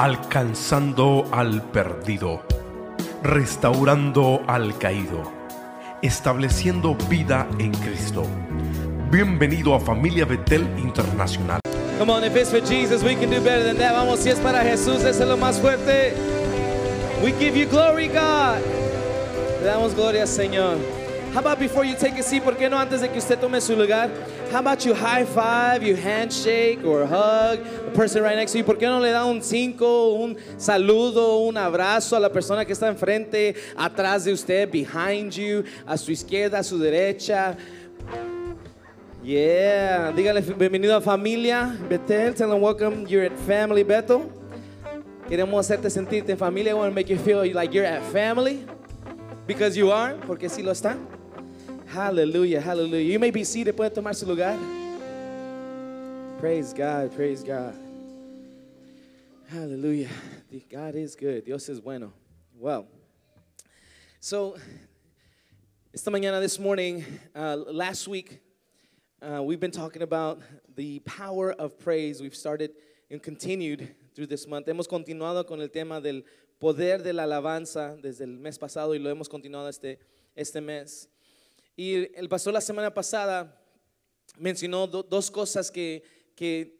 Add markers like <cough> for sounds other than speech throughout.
alcanzando al perdido, restaurando al caído, estableciendo vida en Cristo. Bienvenido a Familia Betel Internacional. Come on, if it's for Jesus, we can do better than that. Vamos, si es para Jesús, es lo más fuerte. We give you glory, God. Le damos gloria, Señor. How about before you take a seat, ¿por qué no antes de que usted tome su lugar? How about you high five, you handshake or hug the person right next to you? ¿Por qué no le da un cinco, un saludo, un abrazo a la persona que está enfrente, atrás de usted, behind you, a su izquierda, a su derecha? Yeah, dígale bienvenido a familia Betel. Tell them welcome. You're at Family Betel. Queremos hacerte sentirte en familia. I want to make you feel like you're at family because you are, porque sí lo está. Hallelujah, hallelujah. You may be seated. Puede tomar su lugar. Praise God, praise God. Hallelujah. God is good. Dios es bueno. Well, so esta mañana, this morning, uh, last week, uh, we've been talking about the power of praise. We've started and continued through this month. Hemos continuado con el tema del poder de la alabanza desde el mes pasado y lo hemos continuado este, este mes. Y el pastor la semana pasada mencionó do- dos cosas que, que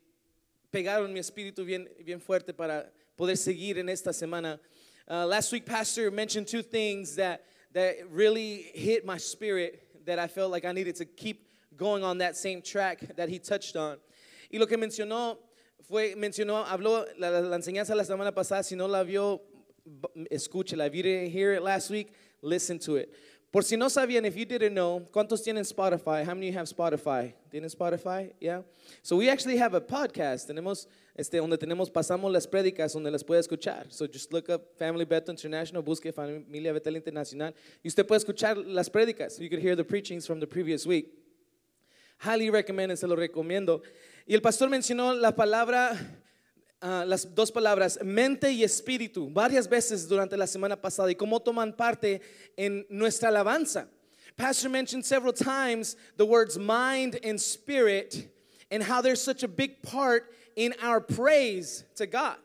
pegaron mi espíritu bien, bien fuerte para poder seguir en esta semana. Uh, last week, Pastor mentioned two things that, that really hit my spirit that I felt like I needed to keep going on that same track that he touched on. Y lo que mencionó fue, mencionó, habló la, la- la enseñanza la semana pasada, si no la vio, escúchela. If you didn't hear it last week, listen to it. Por si no sabían, if you didn't know, ¿cuántos tienen Spotify? How many have Spotify? ¿Tienen Spotify? Yeah. So we actually have a podcast. Tenemos este donde tenemos pasamos las prédicas donde las puede escuchar. So just look up Family Betel International, busque Familia Betel Internacional y usted puede escuchar las prédicas. You could hear the preachings from the previous week. Highly recommend, se lo recomiendo. Y el pastor mencionó la palabra, ah, las dos palabras, mente y espíritu, varias veces durante la semana pasada y cómo toman parte en nuestra alabanza. Pastor mentioned several times the words mind and spirit and how there's such a big part in our praise to God.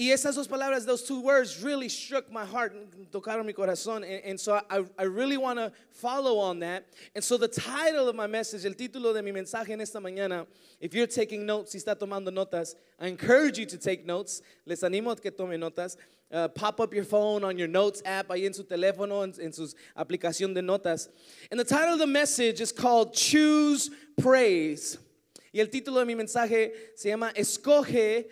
Y esas dos palabras, those two words really struck my heart, tocaron mi corazón. And, and so I, I really want to follow on that. And so the title of my message, el título de mi mensaje en esta mañana, if you're taking notes, si está tomando notas, I encourage you to take notes. Les animo a que tome notas. Uh, pop up your phone on your notes app, ahí en su teléfono, en, en su aplicación de notas. And the title of the message is called Choose Praise. Y el título de mi mensaje se llama Escoge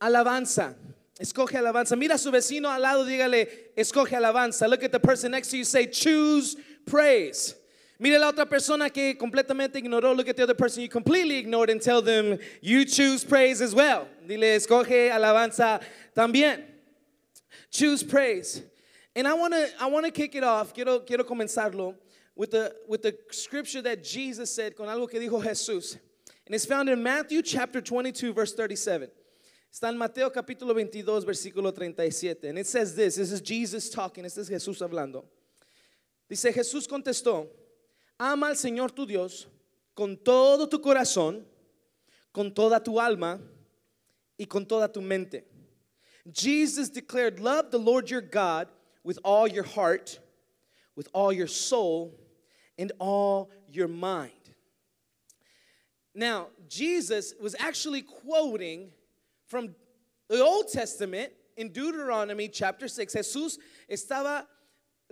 alabanza. Escoge alabanza. Mira a su vecino al lado, dígale, escoge alabanza. Look at the person next to you, say, choose praise. Mira a la otra persona que completamente ignoró. Look at the other person you completely ignored and tell them, you choose praise as well. Dile, escoge alabanza también. Choose praise. And I want to I want to kick it off. Quiero quiero comenzarlo with the with the scripture that Jesus said con algo que dijo Jesús. And it's found in Matthew chapter 22 verse 37. Está en Mateo capítulo 22 versículo 37. And it says this, this is Jesus talking, este es Jesús hablando. Dice Jesús contestó, ama al Señor tu Dios con todo tu corazón, con toda tu alma y con toda tu mente. Jesus declared, Love the Lord your God with all your heart, with all your soul, and all your mind. Now, Jesus was actually quoting from the Old Testament in Deuteronomy chapter 6. Jesús estaba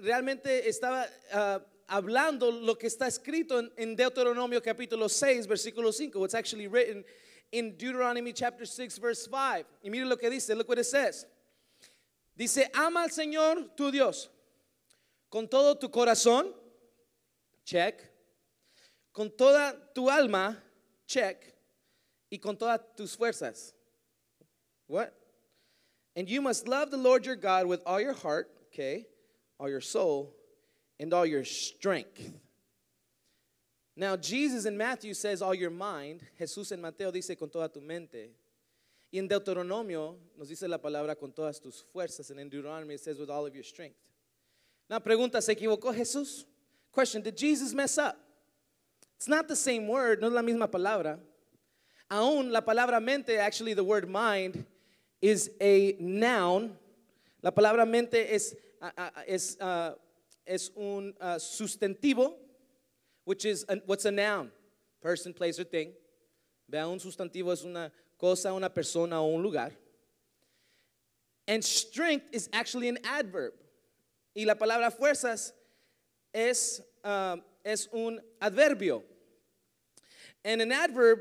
realmente estaba ah, hablando lo que está escrito en, en Deuteronomio capítulo 6, versículo 5. What's actually written in Deuteronomy chapter 6, verse 5. Y mire lo que dice, look what it says. Dice, ama al Señor tu Dios con todo tu corazón, check, con toda tu alma, check, y con todas tus fuerzas. What? And you must love the Lord your God with all your heart, okay, all your soul, and all your strength. Now, Jesus in Matthew says all your mind. Jesús en Mateo dice con toda tu mente. Y en Deuteronomio nos dice la palabra con todas tus fuerzas. And in Deuteronomy it says with all of your strength. Now, pregunta, ¿se equivocó Jesús? Question, did Jesus mess up? It's not the same word, no es la misma palabra. Aún la palabra mente, actually the word mind, is a noun. La palabra mente es, ah, es, ah, es un ah, sustantivo, which is an- what's a noun? Person, place, or thing. Vea, un sustantivo es una cosa, una persona o un lugar. And strength is actually an adverb. Y la palabra fuerzas es, ah, es un adverbio. And an adverb,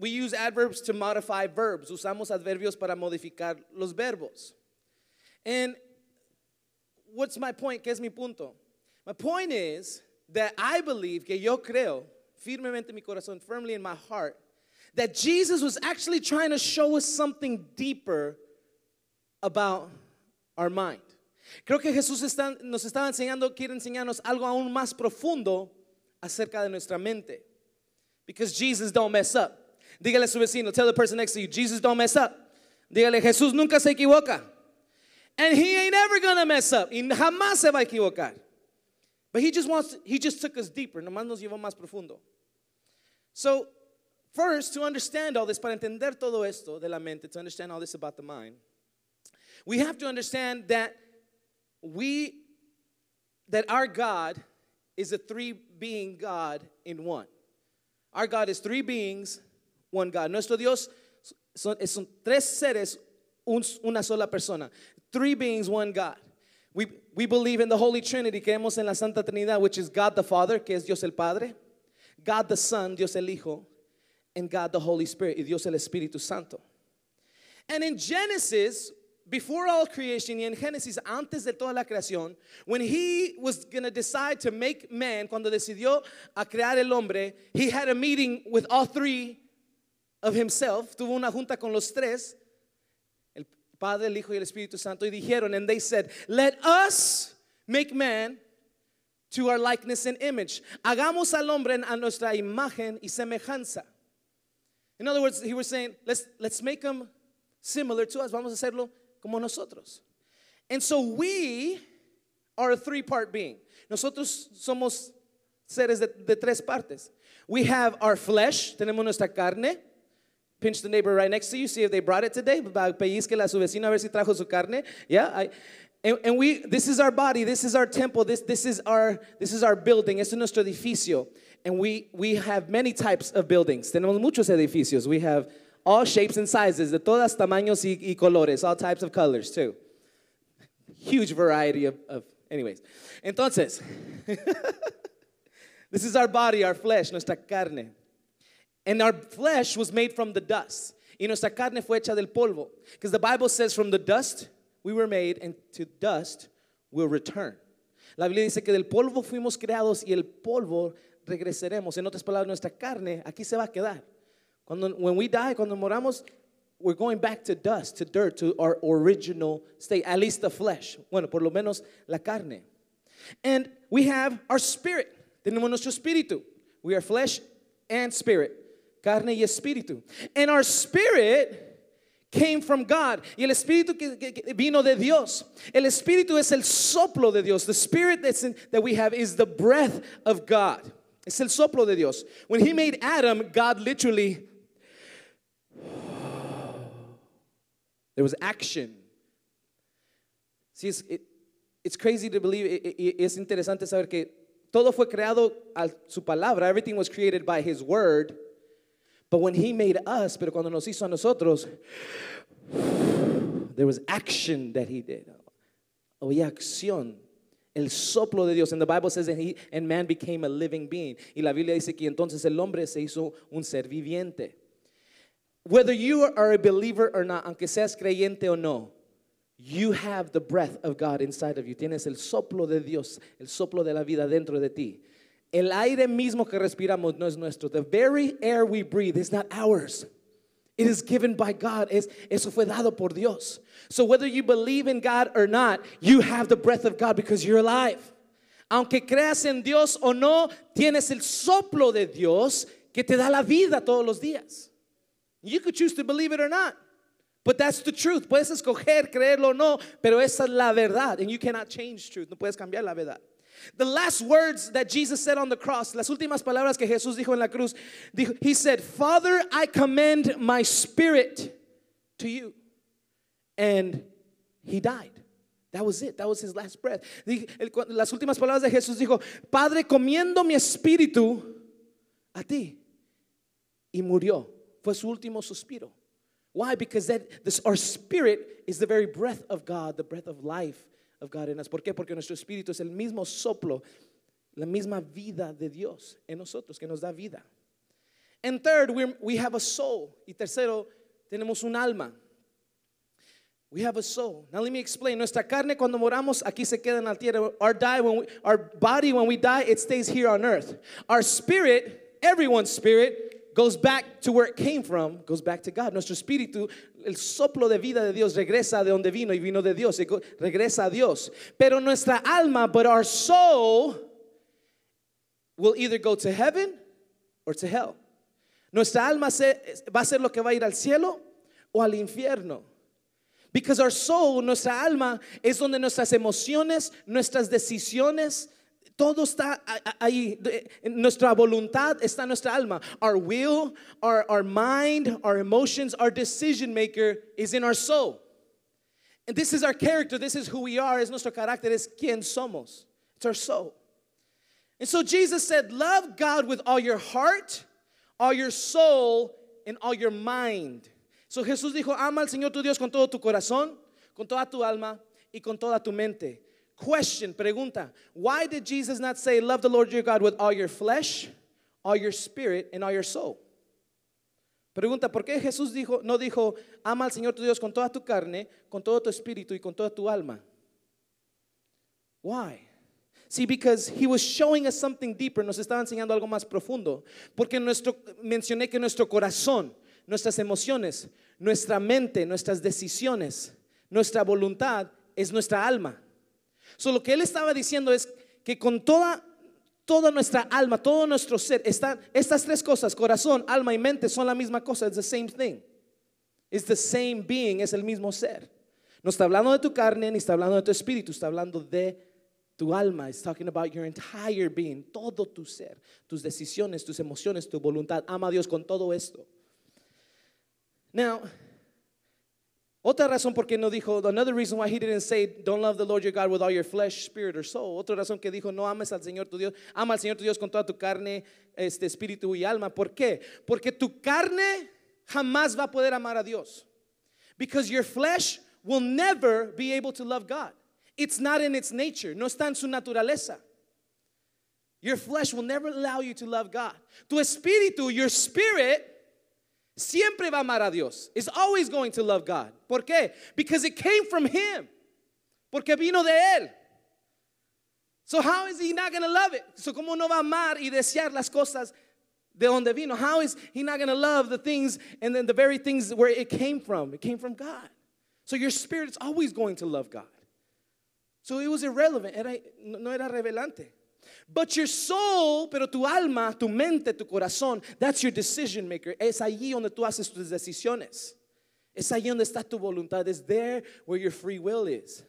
we use adverbs to modify verbs. Usamos adverbios para modificar los verbos. And what's my point? ¿Qué es mi punto? My point is that I believe que yo creo firmemente en mi corazón, firmly in my heart, that Jesus was actually trying to show us something deeper about our mind. Creo que Jesús está- nos estaba enseñando, quiere enseñarnos algo aún más profundo acerca de nuestra mente. Because Jesus don't mess up. Dígale a su vecino, tell the person next to you, Jesus don't mess up. Dígale, Jesús nunca se equivoca. And he ain't ever gonna mess up. Y jamás se va a equivocar. But he just wants, to, he just took us deeper. Nomás nos llevó más profundo. So, first, to understand all this, para entender todo esto de la mente, to understand all this about the mind, we have to understand that we, that our God is a three being God in one. Our God is three beings, one God. Nuestro Dios son, son tres seres, un- una sola persona. Three beings, one God. We, we believe in the Holy Trinity, creemos en la Santa Trinidad, which is God the Father, que es Dios el Padre, God the Son, Dios el Hijo, and God the Holy Spirit, y Dios el Espíritu Santo. And in Genesis, before all creation, y en Génesis, antes de toda la creación, when he was going to decide to make man, cuando decidió a crear el hombre, he had a meeting with all three of himself, tuvo una junta con los tres, el Padre, el Hijo y el Espíritu Santo, y dijeron, and they said, let us make man to our likeness and image. Hagamos al hombre a nuestra imagen y semejanza. In other words, he was saying, let's, let's make him similar to us. Vamos a hacerlo como nosotros. And so we are a three part being. Nosotros somos seres de, de tres partes. We have our flesh, tenemos nuestra carne. Pinch the neighbor right next to you, see if they brought it today. Pellizquele a su vecino a ver si trajo su carne. Yeah, I, and, and we, this is our body, this is our temple, this, this, is, our, this is our building, es nuestro edificio. And we, we have many types of buildings. Tenemos muchos edificios. We have all shapes and sizes, de todas tamaños y, y colores, all types of colors too. Huge variety of, of anyways. Entonces, <laughs> this is our body, our flesh, nuestra carne. And our flesh was made from the dust. Y nuestra carne fue hecha del polvo. Because the Bible says, from the dust we were made, and to dust we'll return. La Biblia dice que del polvo fuimos creados y el polvo regresaremos. En otras palabras, nuestra carne aquí se va a quedar. Cuando, when we die, cuando moramos, we're going back to dust, to dirt, to our original state, at least the flesh. Bueno, por lo menos la carne. And we have our spirit. Tenemos nuestro espíritu. We are flesh and spirit. Carne y espíritu. And our spirit came from God. Y el espíritu que, vino de Dios. El espíritu es el soplo de Dios. The spirit that's in, that we have is the breath of God. Es el soplo de Dios. When he made Adam, God literally there was action. See, it's, it- it's crazy to believe, es interesante saber que todo fue creado a su palabra. Everything was created by his word. But when he made us, pero cuando nos hizo a nosotros, there was action that he did. Había acción. El soplo de Dios. And the Bible says that he and man became a living being. Y la Biblia dice que entonces el hombre se hizo un ser viviente. Whether you are a believer or not, aunque seas creyente o no, you have the breath of God inside of you. Tienes el soplo de Dios, el soplo de la vida dentro de ti. El aire mismo que respiramos no es nuestro. The very air we breathe is not ours. It is given by God. Es, eso fue dado por Dios. So whether you believe in God or not, you have the breath of God because you're alive. Aunque creas en Dios o no, tienes el soplo de Dios que te da la vida todos los días. You could choose to believe it or not. But that's the truth. Puedes escoger creerlo o no, pero esa es la verdad. And you cannot change truth. No puedes cambiar la verdad. The last words that Jesus said on the cross, las últimas palabras que Jesús dijo en la cruz, dijo, he said, Father, I commend my spirit to you. and he died. That was it. That was his last breath. Las últimas palabras de Jesús dijo, Padre, comiendo mi espíritu a ti. Y murió. Fue su último suspiro. Why? Because that this, our spirit is the very breath of God, the breath of life of God in us. ¿Por qué? Porque nuestro espíritu es el mismo soplo, la misma vida de Dios en nosotros, que nos da vida. And third, we have a soul. Y tercero, tenemos un alma. We have a soul. Now let me explain. Nuestra carne cuando moramos aquí se queda en la tierra. Our die when we, our body when we die it stays here on earth. Our spirit, everyone's spirit goes back to where it came from, goes back to God. Nuestro espíritu, el soplo de vida de Dios regresa de donde vino y vino de Dios, regresa a Dios. Pero nuestra alma, but our soul will either go to heaven or to hell. Nuestra alma se- va a ser lo que va a ir al cielo o al infierno. Because our soul, nuestra alma, es donde nuestras emociones, nuestras decisiones, todo está ahí. Nuestra voluntad está en nuestra alma. Our will, our, our mind, our emotions, our decision maker is in our soul. And this is our character, this is who we are, es nuestro carácter, es quien somos. It's our soul. And so Jesus said, Love God with all your heart, all your soul, and all your mind. So Jesús dijo, Ama al Señor tu Dios con todo tu corazón, con toda tu alma y con toda tu mente. Question, pregunta, why did Jesus not say, Love the Lord your God with all your flesh, all your spirit, and all your soul? Pregunta, ¿por qué Jesús dijo, no dijo, ama al Señor tu Dios con toda tu carne, con todo tu espíritu y con toda tu alma? Why? See, because he was showing us something deeper, nos estaba enseñando algo más profundo. Porque nuestro, mencioné que nuestro corazón, nuestras emociones, nuestra mente, nuestras decisiones, nuestra voluntad es nuestra alma. So, lo que él estaba diciendo es que con toda, toda nuestra alma, todo nuestro ser, están, estas tres cosas, corazón, alma y mente, son la misma cosa, it's the same thing. It's the same being, es el mismo ser. No está hablando de tu carne, ni está hablando de tu espíritu, está hablando de tu alma. It's talking about your entire being, todo tu ser, tus decisiones, tus emociones, tu voluntad. Ama a Dios con todo esto. Now, otra razón por qué no dijo, another reason why he didn't say, don't love the Lord your God with all your flesh, spirit, or soul. Otra razón que dijo, no ames al Señor tu Dios, ama al Señor tu Dios con toda tu carne, este espíritu y alma. ¿Por qué? Porque tu carne jamás va a poder amar a Dios. Because your flesh will never be able to love God. It's not in its nature, no está en su naturaleza. Your flesh will never allow you to love God. Tu espíritu, your spirit, siempre va a amar a Dios. Is always going to love God. ¿Por qué? Because it came from Him. Porque vino de Él. So how is He not going to love it? So cómo no va a amar y desear las cosas de donde vino? How is He not going to love the things and then the very things where it came from? It came from God. So your spirit is always going to love God. So it was irrelevant. Era, no era revelante. But your soul, pero tu alma, tu mente, tu corazón, that's your decision maker. Es allí donde tú haces tus decisiones. Es allí donde está tu voluntad. It's there where your free will is.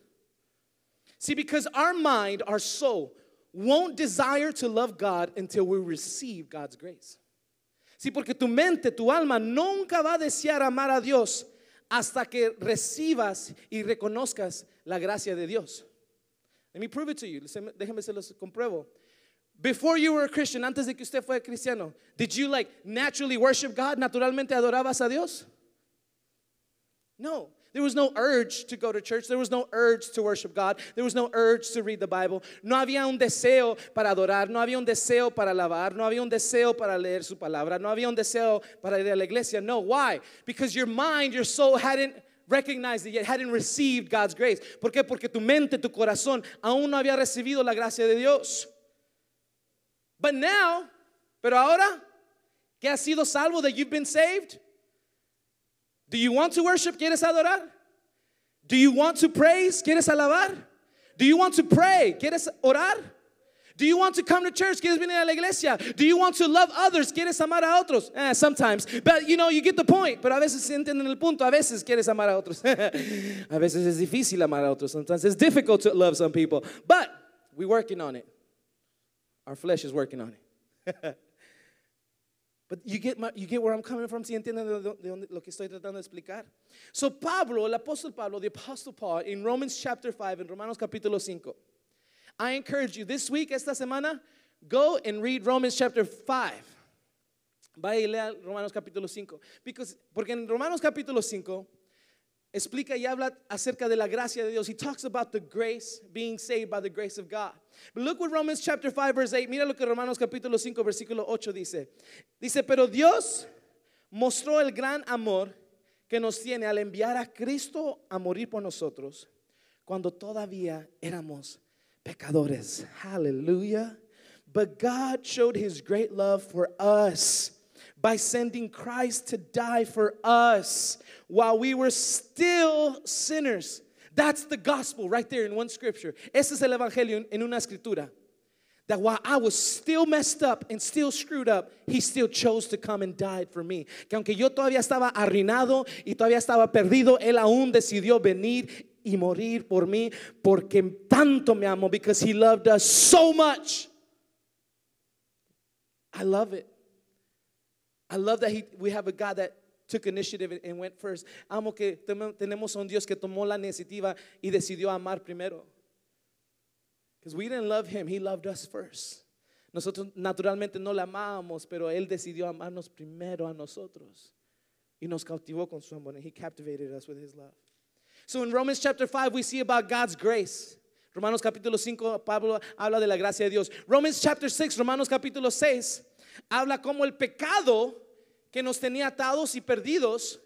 See, because our mind, our soul, won't desire to love God until we receive God's grace. Sí, porque tu mente, tu alma nunca va a desear amar a Dios hasta que recibas y reconozcas la gracia de Dios. Let me prove it to you. Déjeme se los compruebo. Before you were a Christian, antes de que usted fue cristiano, did you like naturally worship God? ¿Naturalmente adorabas a Dios? No. There was no urge to go to church. There was no urge to worship God. There was no urge to read the Bible. No había un deseo para adorar. No había un deseo para alabar. No había un deseo para leer su palabra. No había un deseo para ir a la iglesia. No. Why? Because your mind, your soul hadn't recognized it yet, hadn't received God's grace. ¿Por qué? Porque tu mente, tu corazón aún no había recibido la gracia de Dios. But now, pero ahora que has sido salvo, that you've been saved, do you want to worship? ¿Quieres adorar? Do you want to praise? ¿Quieres alabar? Do you want to pray? ¿Quieres orar? Do you want to come to church? ¿Quieres venir a la iglesia? Do you want to love others? ¿Quieres amar a otros? Eh, sometimes. But you know, you get the point. Pero a veces entienden el punto. A veces quieres amar a otros. <laughs> a veces es difícil amar a otros. Sometimes it's difficult to love some people. But we're working on it. Our flesh is working on it. <laughs> But you get, my, you get where I'm coming from, si entienden de, de, de dónde- lo que estoy tratando de explicar. So Pablo, el apóstol Pablo, the apostle Paul, in Romans chapter 5, in Romanos capítulo 5, I encourage you this week, esta semana, go and read Romans chapter 5. Vaya y lea Romanos capítulo 5. Because, porque en Romanos capítulo 5 explica y habla acerca de la gracia de Dios. He talks about the grace, being saved by the grace of God. But look what Romans chapter 5 verse 8, mira lo que Romanos capítulo 5 versículo 8 dice. Dice, pero Dios mostró el gran amor que nos tiene al enviar a Cristo a morir por nosotros cuando todavía éramos pecadores. Hallelujah. But God showed his great love for us by sending Christ to die for us while we were still sinners. That's the gospel right there in one scripture. Ese es el evangelio en- una escritura. That while I was still messed up and still screwed up, he still chose to come and died for me. Que aunque yo todavía estaba arruinado y todavía estaba perdido, él aún decidió venir y morir por mí porque tanto me amó because he loved us so much. I love it. I love that he, we have a God that took initiative and- went first. Amo que tenemos un Dios que tomó la iniciativa y decidió amar primero. Because we didn't love him, he loved us first. Nosotros naturalmente no le amábamos, pero él decidió amarnos primero a nosotros. Y nos cautivó con su amor. And he captivated us with his love. So in Romans chapter 5, we see about God's grace. Romanos capítulo 5, Pablo habla de la gracia de Dios. Romans chapter 6, Romanos capítulo 6, habla como el pecado que nos tenía atados y perdidos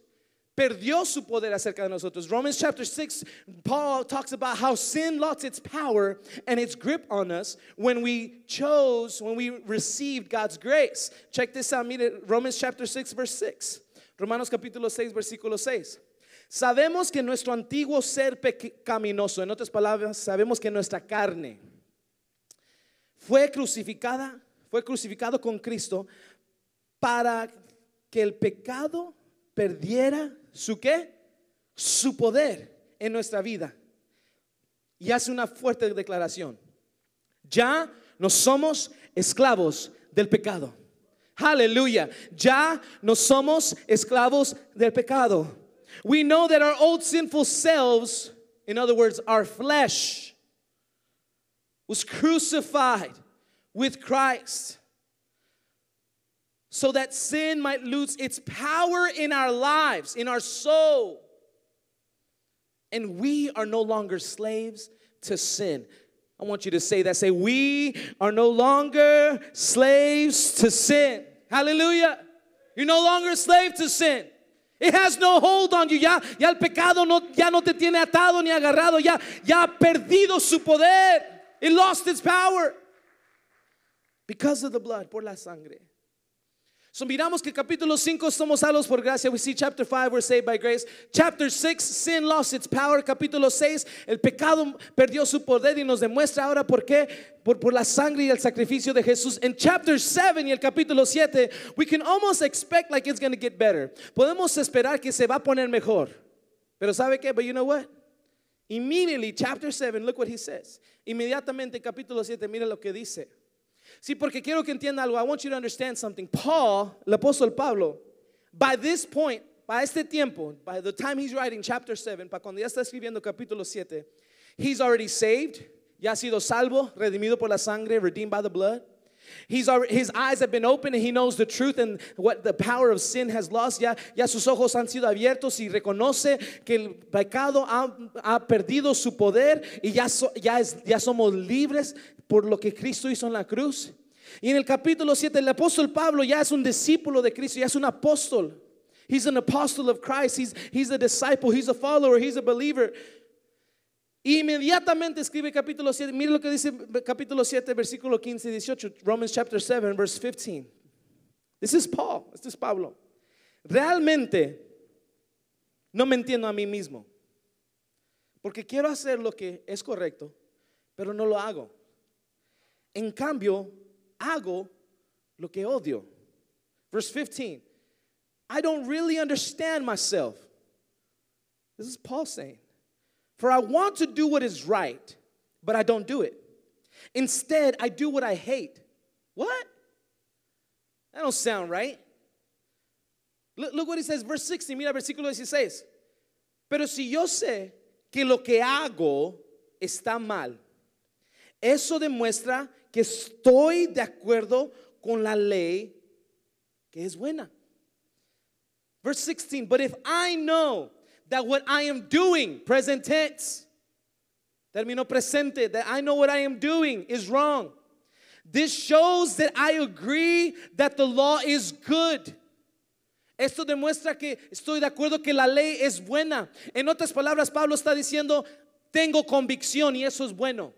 perdió su poder acerca de nosotros. Romans chapter 6, Paul talks about how sin lost its power and its grip on us when we chose, when we received God's grace. Check this out, mire, Romans chapter 6, verse 6. Romanos capítulo 6, versículo 6. Sabemos que nuestro antiguo ser pecaminoso, en otras palabras, sabemos que nuestra carne fue crucificada, fue crucificado con Cristo para que el pecado perdiera su qué? Su poder en nuestra vida. Y hace una fuerte declaración. Ya no somos esclavos del pecado. Aleluya. Ya no somos esclavos del pecado. We know that our old sinful selves, in other words, our flesh, was crucified with Christ so that sin might lose its power in our lives, in our soul. And we are no longer slaves to sin. I want you to say that. Say, we are no longer slaves to sin. Hallelujah. You're no longer a slave to sin. It has no hold on you. Ya, ya el pecado no, ya no te tiene atado ni agarrado. Ya, ya ha perdido su poder. It lost its power because of the blood, por la sangre. So miramos que capítulo 5 somos salvos por gracia. We see chapter 5 we're saved by grace. Chapter 6 sin lost its power. Capítulo 6 el pecado perdió su poder y nos demuestra ahora por qué por, por la sangre y el sacrificio de Jesús. En chapter 7 y el capítulo 7 we can almost expect like it's going to get better. Podemos esperar que se va a poner mejor. Pero sabe qué? But you know what? Immediately chapter 7 look what he says. Inmediatamente capítulo 7 mira lo que dice. Sí, porque quiero que entienda algo. I want you to understand something. Paul, el apóstol Pablo, by this point, para este tiempo, by the time he's writing chapter 7, para cuando ya está escribiendo capítulo 7, he's already saved, ya ha sido salvo, redimido por la sangre, redeemed by the blood. He's already, his eyes have been opened and he knows the truth and what the power of sin has lost. Ya, ya sus ojos han sido abiertos y reconoce que el pecado ha, ha perdido su poder y ya, so- ya, es- ya somos libres por lo que Cristo hizo en la cruz. Y en el capítulo 7, el apóstol Pablo ya es un discípulo de Cristo, ya es un apóstol. He's an apostle of Christ. He's, he's a disciple. He's a follower. He's a believer. Inmediatamente escribe capítulo 7. Mire lo que dice capítulo 7, versículo 15 y 18. Romans chapter 7, verse 15. This is Paul. Este es Pablo. Realmente no me entiendo a mí mismo. Porque quiero hacer lo que es correcto, pero no lo hago. En cambio, hago lo que odio. Verse 15. I don't really understand myself. This is Paul saying. For I want to do what is right, but I don't do it. Instead, I do what I hate. What? That don't sound right. Look, look what he says, verse 16, mira versículo 16. Pero si yo sé que lo que hago está mal, eso demuestra que estoy de acuerdo con la ley que es buena. Verse 16, but if I know that what I am doing, present tense, término presente, that I know what I am doing is wrong. This shows that I agree that the law is good. Esto demuestra que estoy de acuerdo que la ley es buena. En otras palabras, Pablo está diciendo, tengo convicción y eso es bueno.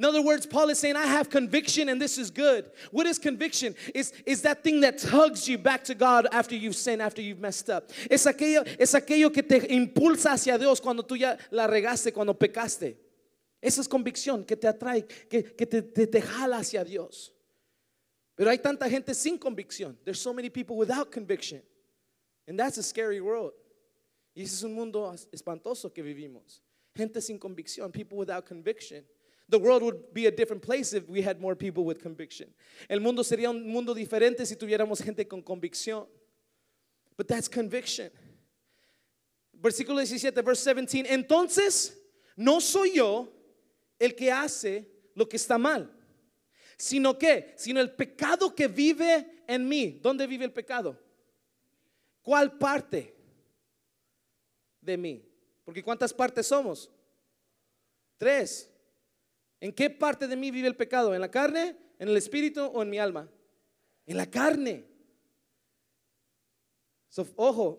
In other words, Paul is saying, I have conviction and this is good. What is conviction? Is, is that thing that tugs you back to God after you've sinned, after you've messed up. Es aquello, es aquello que te impulsa hacia Dios cuando tú ya la regaste, cuando pecaste. Esa es convicción que te atrae, que, que te, te, te jala hacia Dios. Pero hay tanta gente sin convicción. There's so many people without conviction. And that's a scary world. Y ese es un mundo espantoso que vivimos. Gente sin convicción, people without conviction. The world would be a different place if we had more people with conviction. El mundo sería un mundo diferente si tuviéramos gente con convicción. But that's conviction. Versículo 17, verse 17. Entonces, no soy yo el que hace lo que está mal, sino que, sino el pecado que vive en mí. ¿Dónde vive el pecado? ¿Cuál parte de mí? Porque ¿cuántas partes somos? Tres. ¿En qué parte de mí vive el pecado? ¿En la carne, en el espíritu o en mi alma? En la carne. So, ojo,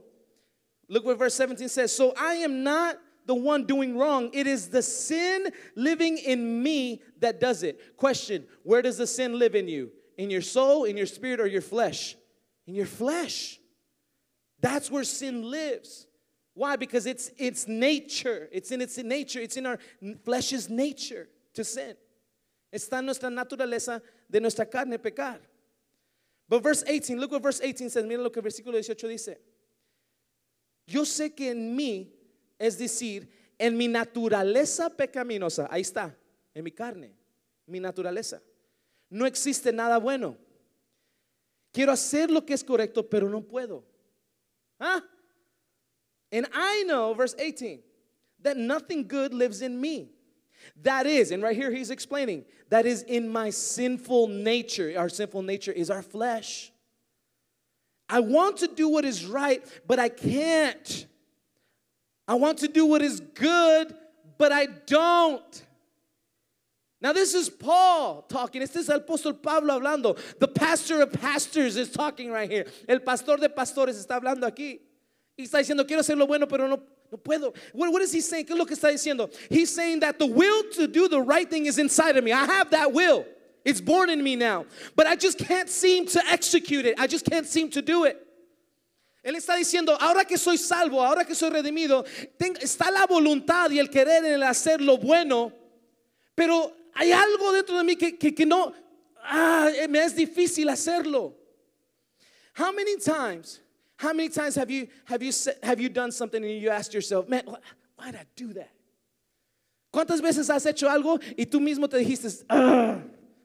look what verse 17 says. So I am not the one doing wrong. It is the sin living in me that does it. Question Where does the sin live in you? In your soul, in your spirit, or your flesh? In your flesh. That's where sin lives. Why? Because it's its nature. It's in its nature. It's in our flesh's nature to sin. Está en nuestra naturaleza de nuestra carne pecar. But verse 18, look what verse 18 says. Mira lo que el versículo 18 dice. Yo sé que en mí, es decir, en mi naturaleza pecaminosa, ahí está, en mi carne, mi naturaleza, no existe nada bueno. Quiero hacer lo que es correcto, pero no puedo. ¿Ah? And I know, verse 18, that nothing good lives in me. That is, and right here he's explaining, that is in my sinful nature. Our sinful nature is our flesh. I want to do what is right, but I can't. I want to do what is good, but I don't. Now, this is Paul talking. Este es el apóstol Pablo hablando. The pastor of pastors is talking right here. El pastor de pastores está hablando aquí. Y está diciendo, quiero hacer lo bueno, pero no, no puedo. What, what is he saying? ¿Qué es lo que está diciendo? He's saying that the will to do the right thing is inside of me. I have that will. It's born in me now. But I just can't seem to execute it. I just can't seem to do it. Él está diciendo, ahora que soy salvo, ahora que soy redimido, ten, está la voluntad y el querer en el hacer lo bueno, pero hay algo dentro de mí que, que, que no, ah, me es difícil hacerlo. How many times How many times have you, have you, have you done something and you asked yourself, man, why did I do that? ¿Cuántas veces has hecho algo y tú mismo te dijiste,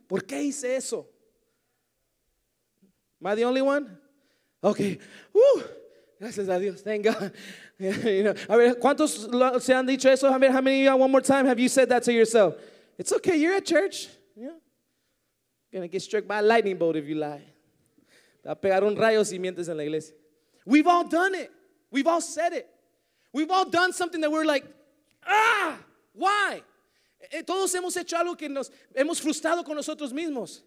¿por qué hice eso? Am I the only one? Okay. Woo. Gracias a Dios. Thank God. <laughs> you know, a ver, ¿cuántos se han dicho eso? A ver, how many of you, one more time, have you said that to yourself? It's okay, you're at church. Yeah. Gonna get struck by a lightning bolt if you lie. Va a pegar un rayo si mientes en la iglesia. We've all done it. We've all said it. We've all done something that we're like, ah, why? Eh, todos hemos hecho algo que nos hemos frustrado con nosotros mismos.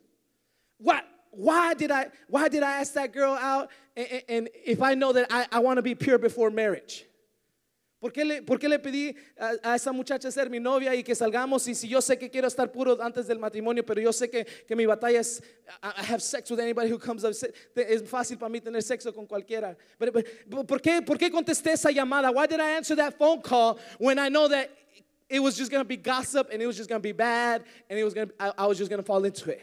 What? Why did I why did I ask that girl out and, and if I know that I, I want to be pure before marriage? ¿Por qué, le, ¿Por qué le, pedí a, a, esa muchacha ser mi novia y que salgamos? Y si yo sé que quiero estar puro antes del matrimonio, pero yo sé que, que mi batalla es, I, I have sex with anybody who comes up. Es fácil para mí tener sexo con cualquiera. Pero, pero, ¿por, qué, ¿Por qué contesté esa llamada? Why did I answer that phone call when I know that it was just going to be gossip and it was just going to be bad and it was gonna, I, I was just going to fall into it?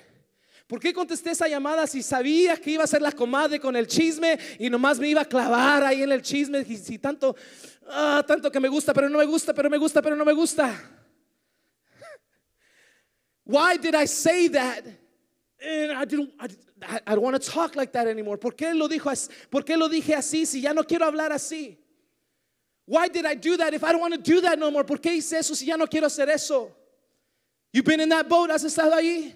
¿Por qué contesté esa llamada si sabía que iba a ser la comadre con el chisme y nomás me iba a clavar ahí en el chisme? Y si tanto, ah, tanto que me gusta, pero no me gusta, pero me gusta, pero no me gusta. Why did I say that And I didn't, I, I don't want to talk like that anymore. ¿Por qué lo dijo? ¿Por qué lo dije así si ya no quiero hablar así? Why did I do that if I don't want to do that no more? ¿Por qué hice eso si ya no quiero hacer eso? You've been in that boat, has estado ahí.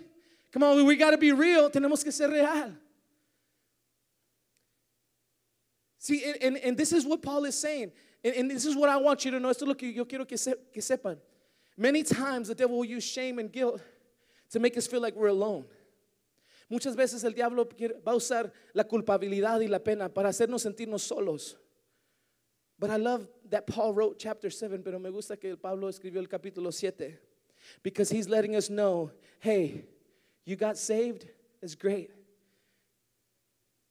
Come on, we got to be real. Tenemos que ser real. See, and, and, and this is what Paul is saying. And, and this is what I want you to know. Esto es lo que yo quiero que, se, que sepan. Many times the devil will use shame and guilt to make us feel like we're alone. Muchas veces el diablo va a usar la culpabilidad y la pena para hacernos sentirnos solos. But I love that Paul wrote chapter 7, pero me gusta que Pablo escribió el capítulo 7 because he's letting us know, hey, you got saved, that's great.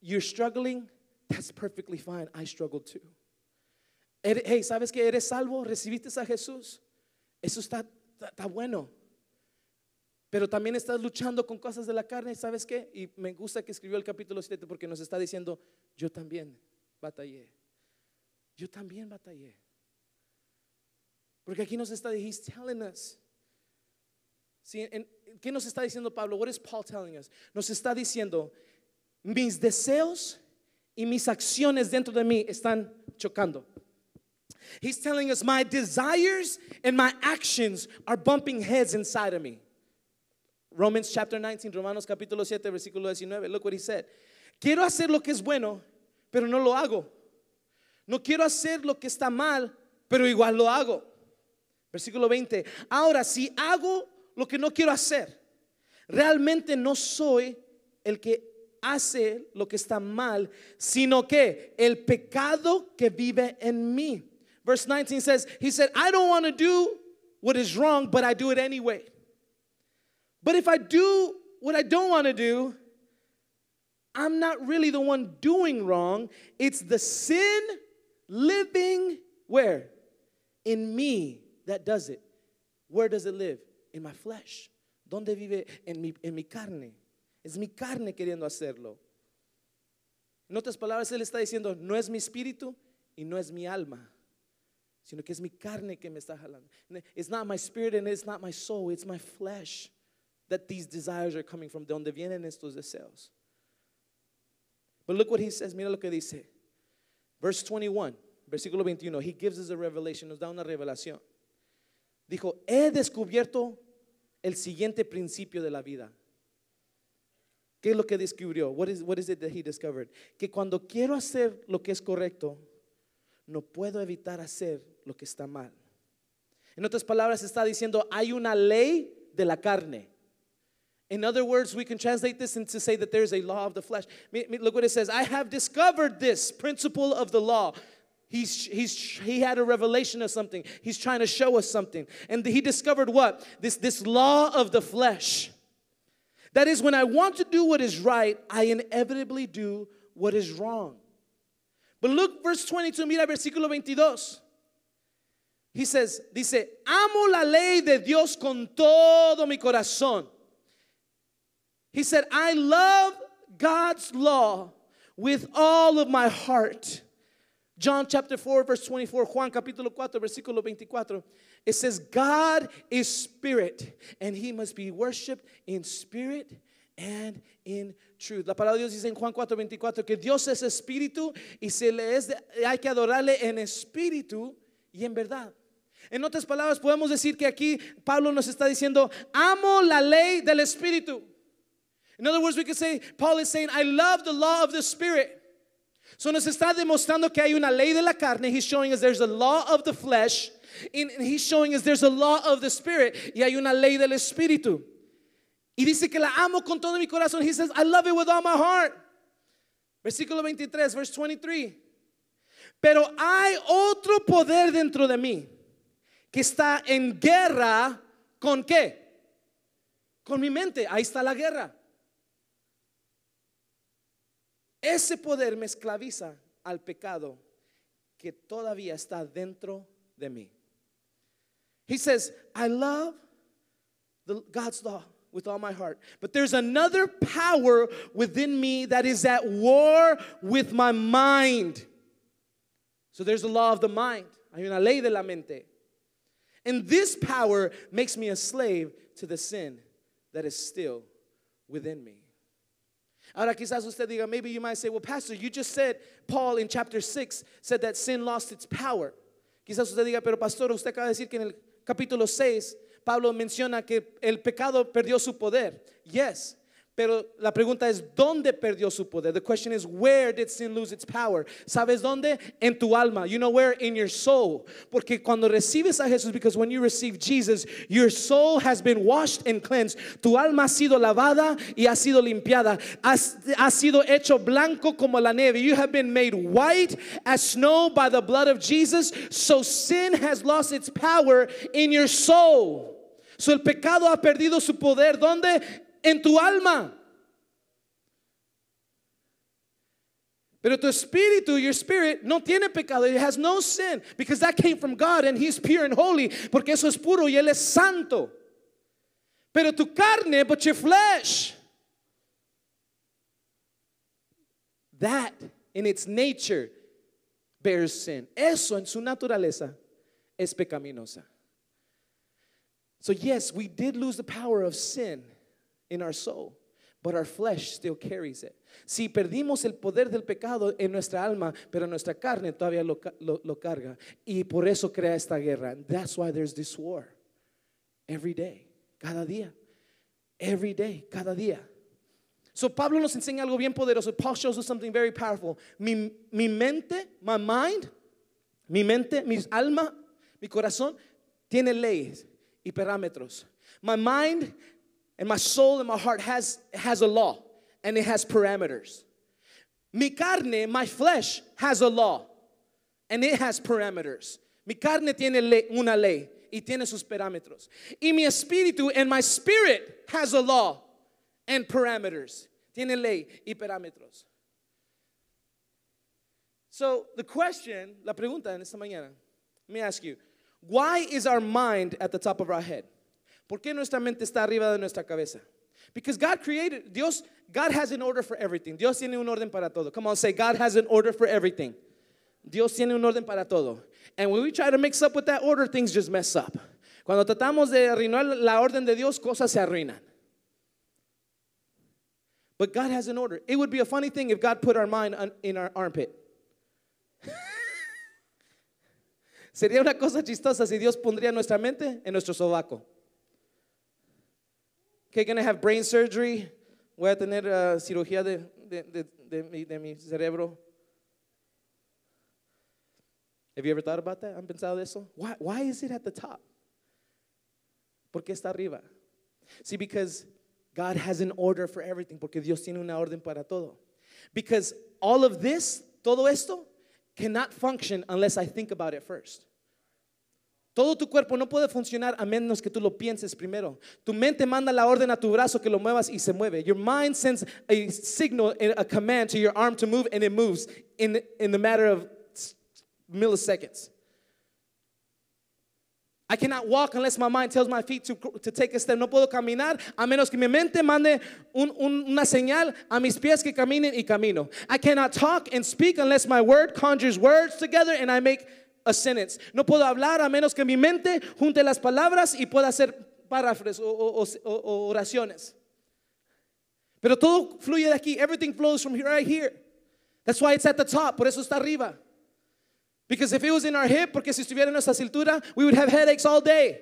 You're struggling, that's perfectly fine. I struggle too. Hey, ¿sabes que eres salvo? ¿Recibiste a Jesús? Eso está, está, bueno. Pero también estás luchando con cosas de la carne, ¿sabes qué? Y me gusta que escribió el capítulo 7 porque nos está diciendo, yo también batallé. Yo también batallé. Porque aquí nos está, he's telling us. ¿Qué nos está diciendo Pablo? What is Paul telling us? Nos está diciendo, mis deseos y mis acciones dentro de mí están chocando. He's telling us my desires and my actions are bumping heads inside of me. Romans chapter 19, Romanos capítulo 7, versículo 19. Look what he said. Quiero hacer lo que es bueno, pero no lo hago. No quiero hacer lo que está mal, pero igual lo hago. Versículo 20. Ahora, si hago lo que no quiero hacer, realmente no soy el que hace lo que está mal, sino que el pecado que vive en mí. Verse 19 says, He said, I don't want to do what is wrong, but I do it anyway. But if I do what I don't want to do, I'm not really the one doing wrong. It's the sin living where? In me that does it. Where does it live? In my flesh. ¿Dónde vive? En mi, en mi carne. Es mi carne queriendo hacerlo. En otras palabras, Él está diciendo, no es mi espíritu y no es mi alma, sino que es mi carne que me está jalando. It's not my spirit and it's not my soul, it's my flesh that these desires are coming from, de donde vienen estos deseos. But look what he says, mira lo que dice. Verse 21, versículo 21, he gives us a revelation, nos da una revelación. Dijo, he descubierto el siguiente principio de la vida. ¿Qué es lo que descubrió? What is, what is it that he discovered? Que cuando quiero hacer lo que es correcto, no puedo evitar hacer lo que está mal. En otras palabras, está diciendo, hay una ley de la carne. In other words, we can translate this into say that there's a law of the flesh. Look what it says. I have discovered this principle of the law. He's, he's, he had a revelation of something. He's trying to show us something. And he discovered what? This, this law of the flesh. That is, when I want to do what is right, I inevitably do what is wrong. But look, verse 22, mira versículo 22. He says, dice, amo la ley de Dios con todo mi corazón. He said, I love God's law with all of my heart. John chapter 4, verse 24, Juan capítulo 4, versículo 24. It says, God is spirit, and he must be worshiped in spirit and in truth. La palabra de Dios dice en Juan 4, 24 que Dios es espíritu y se le es de, hay que adorarle en espíritu y en verdad. En otras palabras, podemos decir que aquí Pablo nos está diciendo, amo la ley del espíritu. In other words, we could say, Paul is saying, I love the law of the Spirit. So nos está demostrando que hay una ley de la carne. He's showing us there's a law of the flesh. And he's showing us there's a law of the Spirit. Y hay una ley del Espíritu. Y dice que la amo con todo mi corazón. He says, I love it with all my heart. Versículo 23, verse 23. Pero hay otro poder dentro de mí que está en guerra con qué? Con mi mente. Ahí está la guerra. Ese poder me esclaviza al pecado que todavía está dentro de mí. He says, I love the, God's law with all my heart. But there's another power within me that is at war with my mind. So there's the law of the mind. Hay una ley de la mente. And this power makes me a slave to the sin that is still within me. Ahora quizás usted diga, maybe you might say, well, Pastor, you just said Paul in chapter 6 said that sin lost its power. Quizás usted diga, pero pastor, usted acaba de decir que en el capítulo 6 Pablo menciona que el pecado perdió su poder. Yes. Pero la pregunta es, ¿dónde perdió su poder? The question is, where did sin lose its power? ¿Sabes dónde? En tu alma. You know where? In your soul. Porque cuando recibes a Jesús, because when you receive Jesus, your soul has been washed and cleansed. Tu alma ha sido lavada y ha sido limpiada. Has, ha sido hecho blanco como la nieve. You have been made white as snow by the blood of Jesus. So sin has lost its power in your soul. So el pecado ha perdido su poder. ¿Dónde? En tu alma. Pero tu espíritu, your spirit, no tiene pecado. It has no sin because that came from God and He's pure and holy. Porque eso es puro y Él es santo. Pero tu carne, but your flesh, that in its nature bears sin. Eso en su naturaleza es pecaminosa. So, yes, we did lose the power of sin in our soul, but our flesh still carries it. Si perdimos el poder del pecado en nuestra alma, pero nuestra carne todavía lo, lo, carga. Y por eso crea esta guerra. That's why there's this war. Every day, cada día. Every day, cada día. So Pablo nos enseña algo bien poderoso. Paul shows us something very powerful. Mi, mi mente, my mind, mi mente, mi alma, mi corazón, tiene leyes y parámetros. My mind and my soul and my heart has, has a law and it has parameters. Mi carne, my flesh, has a law and it has parameters. Mi carne tiene una ley y tiene sus parámetros. Y mi espíritu and my spirit has a law and parameters. Tiene ley y parámetros. So the question, la pregunta en esta mañana, let me ask you, why is our mind at the top of our head? ¿Por qué nuestra mente está arriba de nuestra cabeza? Because God created, Dios, God has an order for everything. Dios tiene un orden para todo. Come on, say, God has an order for everything. Dios tiene un orden para todo. And when we try to mix up with that order, things just mess up. Cuando tratamos de arruinar la orden de Dios, cosas se arruinan. But God has an order. It would be a funny thing if God put our mind in our armpit. <laughs> Sería una cosa chistosa si Dios pondría nuestra mente en nuestro sobaco. Okay, gonna have brain surgery. Voy a tener uh, cirugía de, de, de, de, mi, de mi cerebro. Have you ever thought about that? ¿Han pensado eso? Why, why is it at the top? ¿Por qué está arriba? See, because God has an order for everything, porque Dios tiene una orden para todo. Because all of this, todo esto, cannot function unless I think about it first. Todo tu cuerpo no puede funcionar a menos que tú lo pienses primero. Tu mente manda la orden a tu brazo que lo muevas y se mueve. Your mind sends a signal, a command to your arm to move and it moves in, in the matter of milliseconds. I cannot walk unless my mind tells my feet to, to take a step. No puedo caminar a menos que mi mente mande un, un, una señal a mis pies que caminen y camino. I cannot talk and speak unless my word conjures words together and I make sentence. No puedo hablar a menos que mi mente junte las palabras y pueda hacer párrafos o, oraciones. Pero todo fluye de aquí. Everything flows from here, right here. That's why it's at the top. Por eso está arriba. Because if it was in our hip, porque si estuviera en nuestra cintura, we would have headaches all day.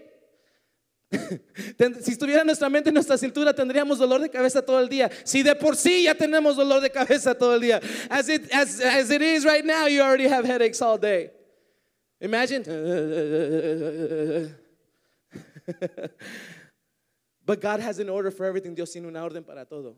<laughs> si estuviera nuestra mente en nuestra cintura, tendríamos dolor de cabeza todo el día. Si de por sí ya tenemos dolor de cabeza todo el día. As it, as, as it is right now, you already have headaches all day. Imagine. <laughs> but God has an order for everything. Dios tiene una orden para todo.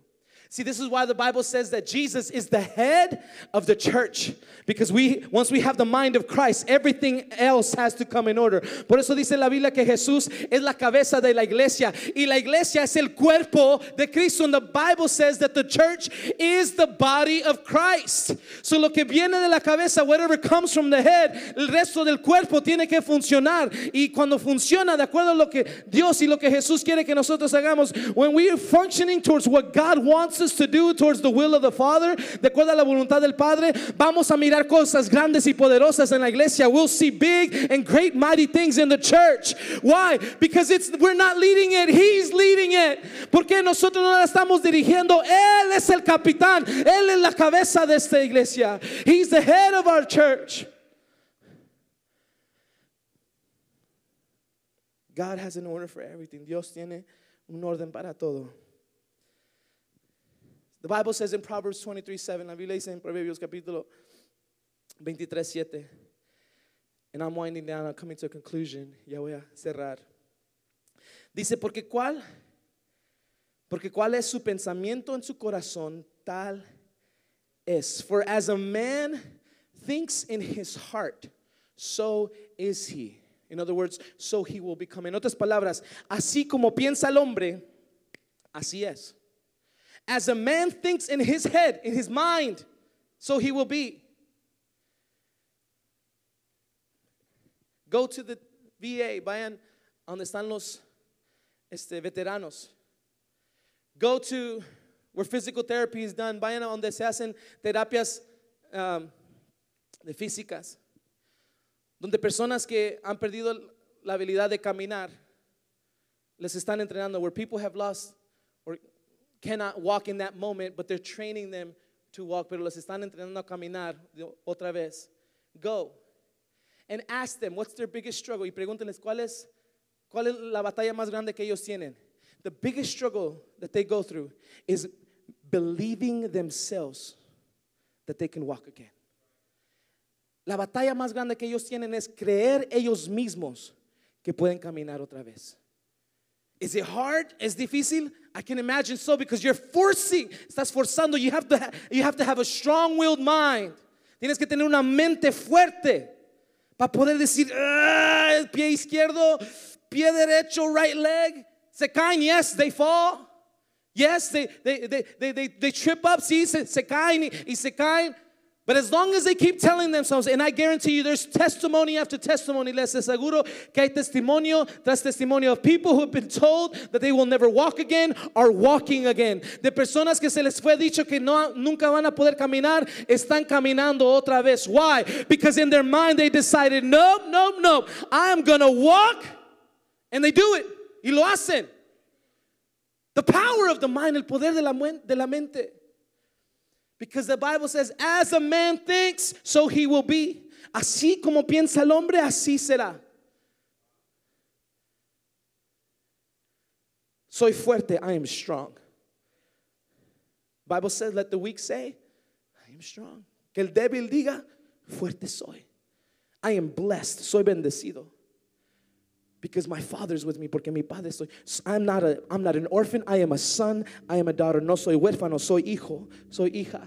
See, this is why the Bible says that Jesus is the head of the church. Because we, once we have the mind of Christ, everything else has to come in order. Por eso dice la Biblia que Jesús es la cabeza de la iglesia. Y la iglesia es el cuerpo de Cristo. And the Bible says that the church is the body of Christ. So lo que viene de la cabeza, whatever comes from the head, el resto del cuerpo tiene que funcionar. Y cuando funciona de acuerdo a lo que Dios y lo que Jesús quiere que nosotros hagamos, when we are functioning towards what God wants us to do towards the will of the Father, de acuerdo a la voluntad del Padre, vamos a mirar cosas grandes y poderosas en la iglesia. We'll see big and great mighty things in the church. Why? Because it's we're not leading it, he's leading it. Porque nosotros no la estamos dirigiendo, él es el capitán, él es la cabeza de esta iglesia. He's the head of our church. God has an order for everything. Dios tiene un orden para todo. The Bible says in Proverbs 23 7, la Biblia dice en Proverbios capítulo 23 7, and I'm winding down, I'm coming to a conclusion, ya voy a cerrar. Dice, porque cuál, porque cuál es su pensamiento en su corazón, tal es. For as a man thinks in his heart, so is he. In other words, so he will become. En otras palabras, así como piensa el hombre, así es. As a man thinks in his head, in his mind, so he will be. Go to the VA, vayan donde están los este, veteranos. Go to where physical therapy is done, vayan a donde se hacen terapias um, de físicas. donde personas que han perdido la habilidad de caminar les están entrenando, where people have lost or cannot walk in that moment, but they're training them to walk, pero les están entrenando a caminar otra vez. Go and ask them what's their biggest struggle y pregúntenles cuál es, cuál es la batalla más grande que ellos tienen. The biggest struggle that they go through is believing themselves that they can walk again. La batalla más grande que ellos tienen es creer ellos mismos que pueden caminar otra vez. Is it hard? ¿Es difícil? I can imagine so because you're forcing, estás forzando. You have to, ha you have, to have a strong-willed mind. Tienes que tener una mente fuerte para poder decir, ah, pie izquierdo, pie derecho, right leg. Se caen, yes, they fall. Yes, they, they, they, they, they, they trip up, sí, se, se caen y, y se caen. But as long as they keep telling themselves, and I guarantee you there's testimony after testimony, les aseguro que hay testimonio tras testimonio of people who have been told that they will never walk again are walking again. De personas que se les fue dicho que no, nunca van a poder caminar, están caminando otra vez. Why? Because in their mind they decided, nope, nope, nope, I am gonna walk, and they do it. Y lo hacen. The power of the mind, el poder de la, de la mente. Because the Bible says, as a man thinks, so he will be. Así como piensa el hombre, así será. Soy fuerte, I am strong. Bible says, let the weak say, I am strong. Que el débil diga, fuerte soy. I am blessed, soy bendecido. Because my father's with me, porque mi padre soy. I'm not, a, I'm not an orphan, I am a son, I am a daughter. No soy huérfano, soy hijo, soy hija.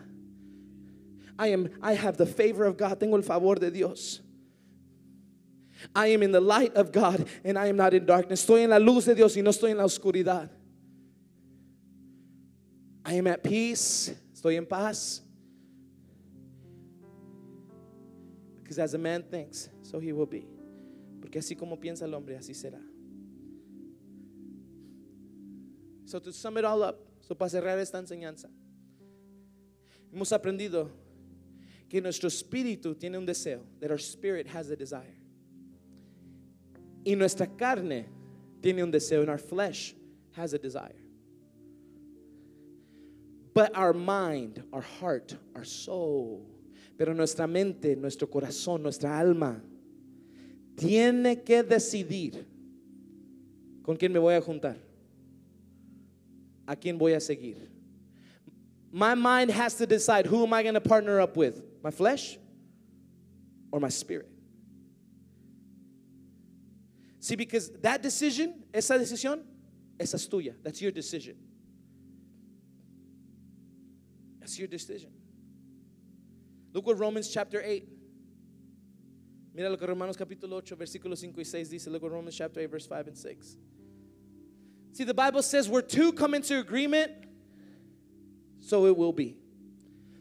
I, am, I have the favor of God, tengo el favor de Dios. I am in the light of God and I am not in darkness. Estoy en la luz de Dios y no estoy en la oscuridad. I am at peace, estoy en paz. Because as a man thinks, so he will be. Porque así como piensa el hombre, así será. So to sum it all up, so para cerrar esta enseñanza, hemos aprendido que nuestro espíritu tiene un deseo, that our spirit has a desire. Y nuestra carne tiene un deseo, and our flesh has a desire. But our mind, our heart, our soul, pero nuestra mente, nuestro corazón, nuestra alma, tiene que decidir con quién me voy a juntar, a quién voy a seguir. My mind has to decide who am I going to partner up with? My flesh or my spirit? See, because that decision, esa decisión, esa es tuya. That's your decision. That's your decision. Look what Romans chapter 8. Mira lo que Romanos capítulo 8, versículos 5 y 6 dice. Look what Romans chapter 8, verse 5 and 6. See, the Bible says where two come into agreement, so it will be.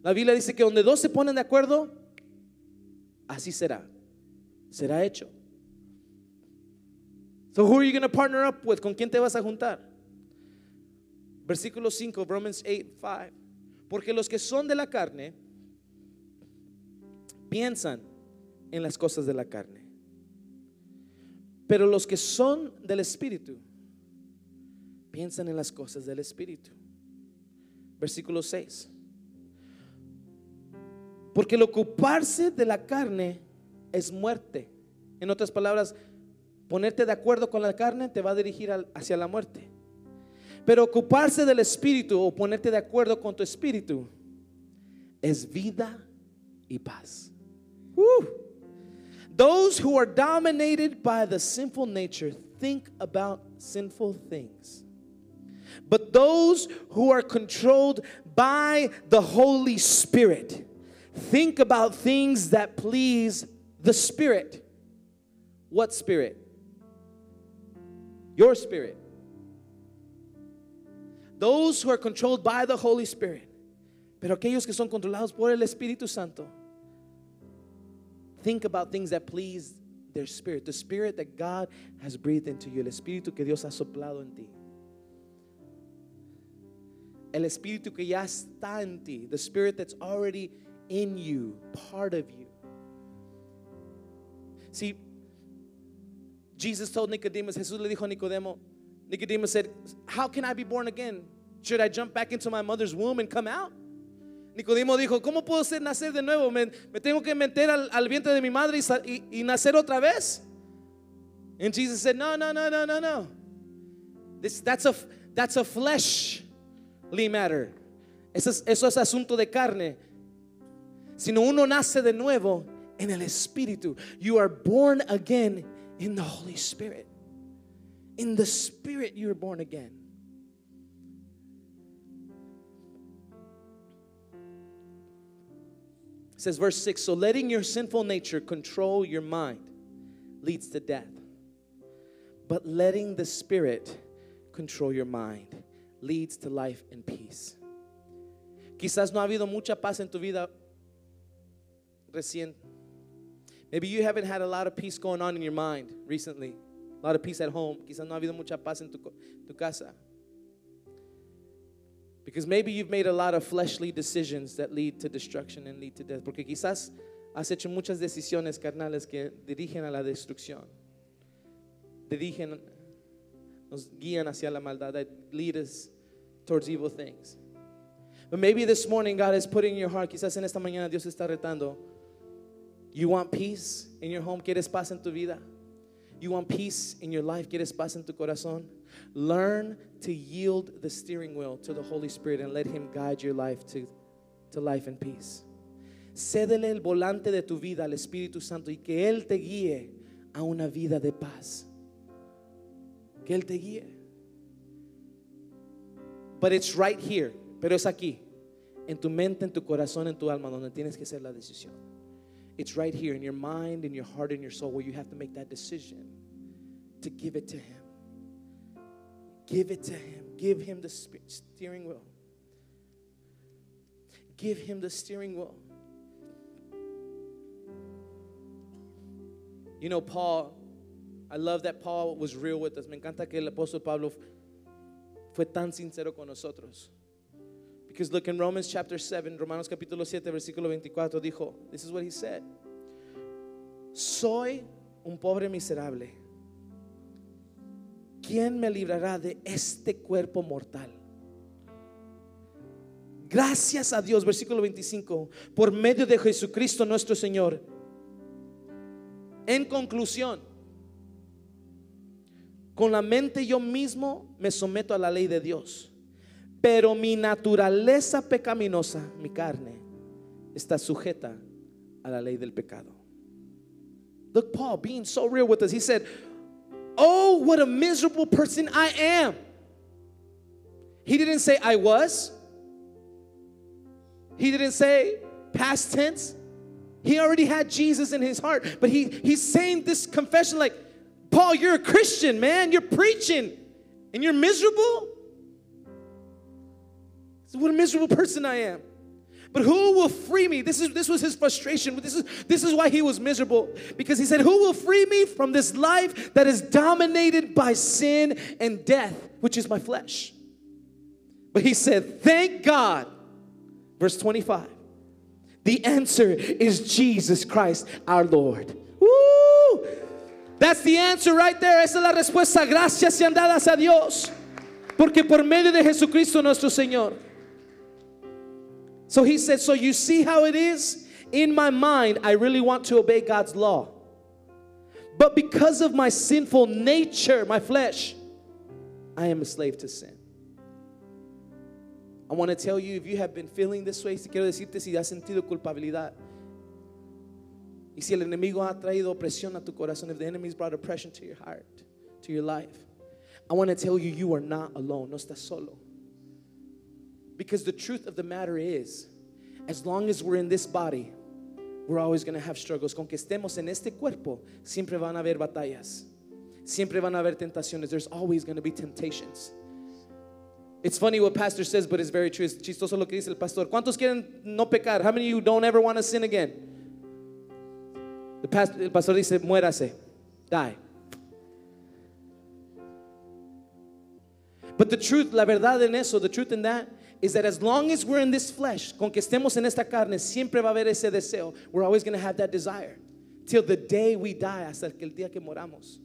La Biblia dice que donde dos se ponen de acuerdo, así será. Será hecho. So who are you going to partner up with? ¿Con quién te vas a juntar? Versículo 5, Romans 8, 5. Porque los que son de la carne piensan en las cosas de la carne. Pero los que son del Espíritu piensan en las cosas del Espíritu. Versículo 6. Porque el ocuparse de la carne es muerte. En otras palabras, ponerte de acuerdo con la carne te va a dirigir hacia la muerte. Pero ocuparse del espíritu o ponerte de acuerdo con tu espíritu es vida y paz. Those who are dominated by the sinful nature think about sinful things. But those who are controlled by the Holy Spirit think about things that please the Spirit. What spirit? Your spirit. Those who are controlled by the Holy Spirit. Pero aquellos que son controlados por el Espíritu Santo. Think about things that please their spirit. The spirit that God has breathed into you. El espíritu que Dios ha soplado en ti. El espíritu que ya está en ti. The spirit that's already in you, part of you. See, Jesus told Nicodemus, Jesús le dijo a Nicodemo, Nicodemus said, How can I be born again? Should I jump back into my mother's womb and come out? Nicodemo dijo, ¿cómo puedo ser nacer de nuevo? ¿Me, tengo que meter al, al, vientre de mi madre y, nacer otra vez? And Jesus said, No, no, no, no, no, no. This, that's, a, that's a fleshly matter. Eso es, eso es asunto de carne. Sino uno nace de nuevo en el Espíritu. You are born again in the Holy Spirit. In the Spirit, you are born again. It says, verse 6 So letting your sinful nature control your mind leads to death. But letting the Spirit control your mind leads to life and peace. Quizás no ha habido mucha paz en tu vida recién. Maybe you haven't had a lot of peace going on in your mind recently. A lot of peace at home. Quizás no ha habido mucha paz en tu, tu casa. Because maybe you've made a lot of fleshly decisions that lead to destruction and lead to death. Porque quizás has hecho muchas decisiones carnales que dirigen a la destrucción. Dirigen, nos guían hacia la maldad, that lead us towards evil things. But maybe this morning God is putting in your heart, quizás en esta mañana Dios está retando. You want peace in your home? ¿Quieres paz en tu vida? You want peace in your life? ¿Quieres paz en tu corazón? Learn to yield the steering wheel to the Holy Spirit and let Him guide your life to, to life and peace. Cédele el volante de tu vida al Espíritu Santo y que Él te guíe a una vida de paz. Que Él te guíe. But it's right here, pero es aquí, en tu mente, en tu corazón, en tu alma, donde tienes que hacer la decisión. It's right here in your mind, in your heart, in your soul, where you have to make that decision to give it to Him. Give it to Him. Give Him the steering wheel. Give Him the steering wheel. You know, Paul, I love that Paul was real with us. Me encanta que el apóstol Pablo fue tan sincero con nosotros. Because look in Romans chapter 7, Romanos capítulo 7, versículo 24, dijo, this is what he said. Soy un pobre miserable. ¿Quién me librará de este cuerpo mortal? Gracias a Dios, versículo 25, por medio de Jesucristo nuestro Señor. En conclusión, con la mente yo mismo me someto a la ley de Dios pero mi naturaleza pecaminosa, mi carne, está sujeta a la ley del pecado. Look, Paul being so real with us. He said, Oh, what a miserable person I am. He didn't say I was. He didn't say past tense. He already had Jesus in his heart. But he, he's saying this confession like, Paul, you're a Christian, man. You're preaching and you're miserable. So what a miserable person I am. But who will free me? This, is, this was his frustration. This is, this is why he was miserable. Because he said, Who will free me from this life that is dominated by sin and death, which is my flesh? But he said, Thank God. Verse 25. The answer is Jesus Christ our Lord. Woo! That's the answer right there. Esa es la respuesta. Gracias sean dadas a Dios. Porque por medio de Jesucristo nuestro Señor. So he said, So you see how it is? In my mind, I really want to obey God's law. But because of my sinful nature, my flesh, I am a slave to sin. I want to tell you if you have been feeling this way, quiero decirte si has sentido culpabilidad. Y si el enemigo ha traído opresión a tu corazón, if the enemy's brought oppression to your heart, to your life, I want to tell you you are not alone. No estás solo. Because the truth of the matter is, as long as we're in this body, we're always going to have struggles. Con que estemos en este cuerpo, siempre van a haber batallas. Siempre van a haber tentaciones. There's always going to be temptations. It's funny what pastor says, but it's very true. Es chistoso lo que dice el pastor. ¿Cuántos quieren no pecar? How many of you don't ever want to sin again? The pastor, el pastor dice, muérase. Die. But the truth, la verdad en eso, the truth in that is that as long as we're in this flesh, con que estemos en esta carne, siempre va a haber ese deseo. We're always going to have that desire till the day we die, hasta el día que moramos.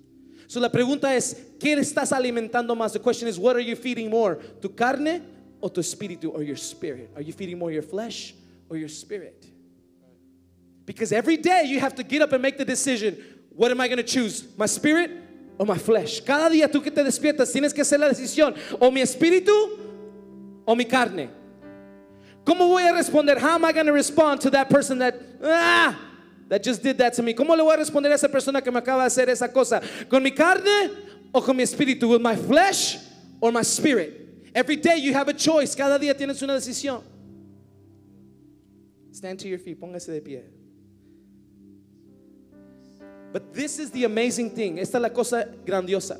So la pregunta es, ¿qué estás alimentando más? The question is, what are you feeding more? ¿Tu carne o tu espíritu or your spirit? Are you feeding more your flesh or your spirit? Because every day you have to get up and make the decision, what am I going to choose? My spirit or my flesh? Cada día tú que te despiertas tienes que hacer la decisión, o mi espíritu o mi carne. ¿Cómo voy a responder? How am I going to respond to that person that ah, that just did that to me? ¿Cómo le voy a responder a esa persona que me acaba de hacer esa cosa? ¿Con mi carne o con mi espíritu? With my flesh or my spirit? Every day you have a choice. Cada día tienes una decisión. Stand to your feet. Póngase de pie. But this is the amazing thing. Esta es la cosa grandiosa.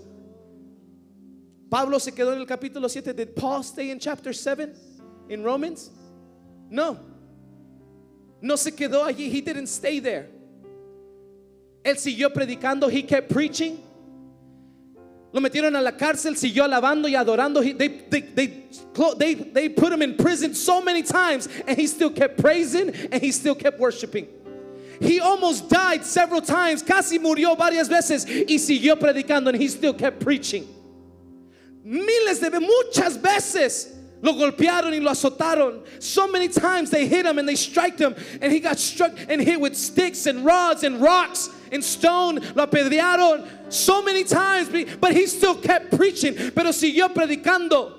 Pablo se quedó en el capítulo 7. Did Paul stay in chapter 7 in Romans? No. No se quedó allí. He didn't stay there. Él siguió predicando. He kept preaching. Lo metieron a la cárcel, siguió alabando y adorando. He- they, they, they, they put him in prison so many times, and he still kept praising and he still kept worshiping. He almost died several times, casi murió varias veces, y siguió predicando, and he still kept preaching. Miles de muchas veces lo golpearon y lo azotaron. So many times they hit him and they striked him, and he got struck and hit with sticks and rods and rocks and stone. Lo apedrearon so many times, but he still kept preaching, pero siguió predicando.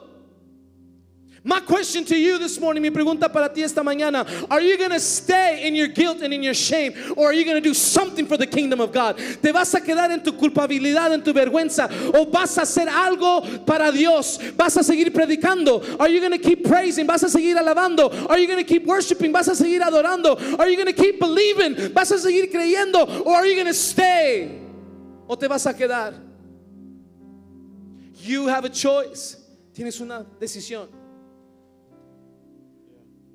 My question to you this morning, mi pregunta para ti esta mañana, are you going to stay in your guilt and in your shame or are you going to do something for the kingdom of God? ¿Te vas a quedar en tu culpabilidad, en tu vergüenza o vas a hacer algo para Dios? ¿Vas a seguir predicando? Are you going to keep praising? ¿Vas a seguir alabando? Are you going to keep worshiping? ¿Vas a seguir adorando? Are you going to keep believing? ¿Vas a seguir creyendo or are you going to stay? ¿O te vas a quedar? You have a choice. Tienes una decisión.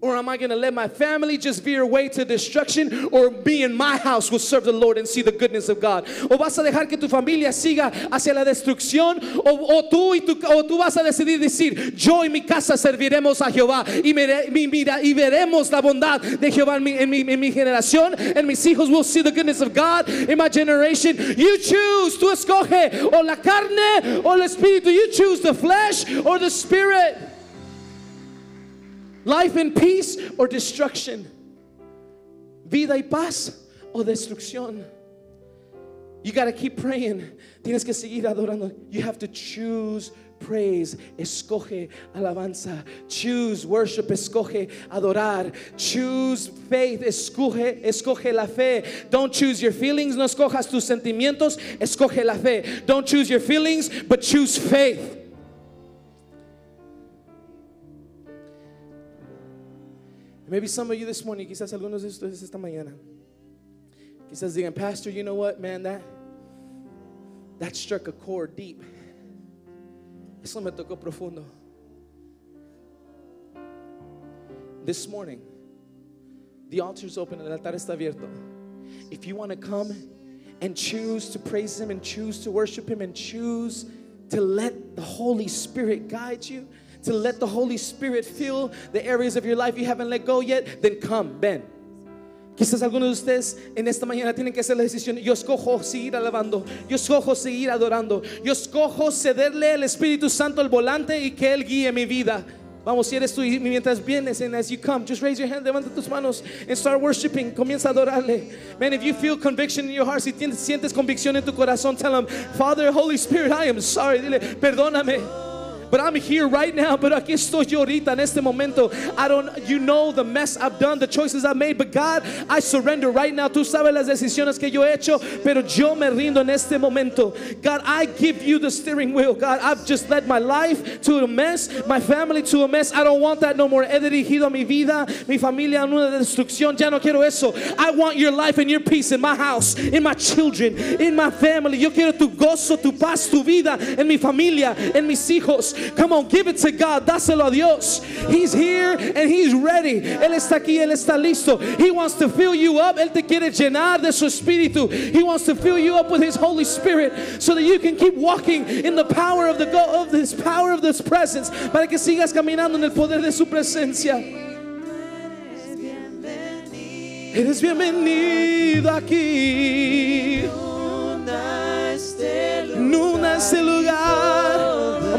Or am I going to let my family just veer away to destruction? Or me and my house will serve the Lord and see the goodness of God? ¿O vas a dejar que tu familia siga hacia la destrucción? ¿O, o tú, y tu, o tú vas a decidir decir, yo y mi casa serviremos a Jehová y, mire- mi- mira, y veremos la bondad de Jehová en mi, en, mi, en mi generación? And mis hijos will see the goodness of God in my generation. You choose. Tú escoge o la carne o el espíritu. Do you choose the flesh or the spirit. Life and peace or destruction. Vida y paz o destrucción. You got to keep praying. Tienes que seguir adorando. You have to choose praise. Escoge alabanza. Choose worship. Escoge adorar. Choose faith. Escoge, escoge la fe. Don't choose your feelings. No escojas tus sentimientos. Escoge la fe. Don't choose your feelings, but choose faith. Maybe some of you this morning, quizás algunos de ustedes esta mañana, quizás digan, Pastor, you know what, man, that, that struck a chord deep. Eso me tocó profundo. This morning, the altar is open, el altar está abierto. If you want to come and choose to praise Him and choose to worship Him and choose to let the Holy Spirit guide you, to let the Holy Spirit fill the areas of your life you haven't let go yet, then come, ven. Quizás algunos de ustedes en esta mañana tienen que hacer la decisión. Yo escojo seguir alabando. Yo escojo seguir adorando. Yo escojo cederle al Espíritu Santo el volante y que Él guíe mi vida. Vamos, si eres tú y mientras vienes and as you come, just raise your hand, levanta tus manos and start worshiping. Comienza a adorarle. Man, if you feel conviction in your heart, si tienes, sientes convicción en tu corazón, tell him, Father, Holy Spirit, I am sorry. Dile, perdóname. But I'm here right now. Pero aquí estoy yo ahorita en este momento. I don't, you know the mess I've done, the choices I've made. But God, I surrender right now. Tú sabes las decisiones que yo he hecho, pero yo me rindo en este momento. God, I give you the steering wheel. God, I've just led my life to a mess, my family to a mess. I don't want that no more. He dirigido mi vida, mi familia en una destrucción. Ya no quiero eso. I want your life and your peace in my house, in my children, in my family. Yo quiero tu gozo, tu paz, tu vida en mi familia, en mis hijos. Come on, give it to God. Dáselo a Dios. He's here and He's ready. Él está aquí, Él está listo. He wants to fill you up. Él te quiere llenar de su espíritu. He wants to fill you up with His Holy Spirit so that you can keep walking in the power of the go of this power of this presence. Para que sigas caminando en el poder de su presencia. Eres bienvenido aquí. Nuna este lugar.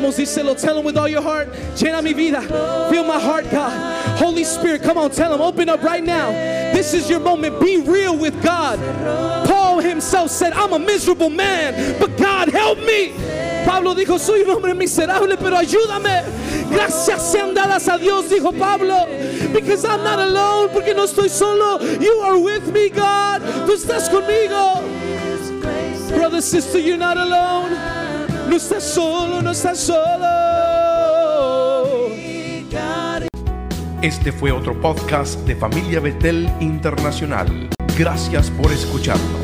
Vamos, díselo. Tell him with all your heart. Llena mi vida. Feel my heart, God. Holy Spirit, come on, tell him. Open up right now. This is your moment. Be real with God. Paul himself said, I'm a miserable man, but God help me. Pablo dijo, soy un hombre miserable, pero ayúdame. Gracias sean dadas a Dios, dijo Pablo. Because I'm not alone, porque no estoy solo. You are with me, God. Tú estás conmigo. Brother, sister, you're not alone. No estás solo, no estás solo. Este fue otro podcast de Familia Betel Internacional. Gracias por escucharnos.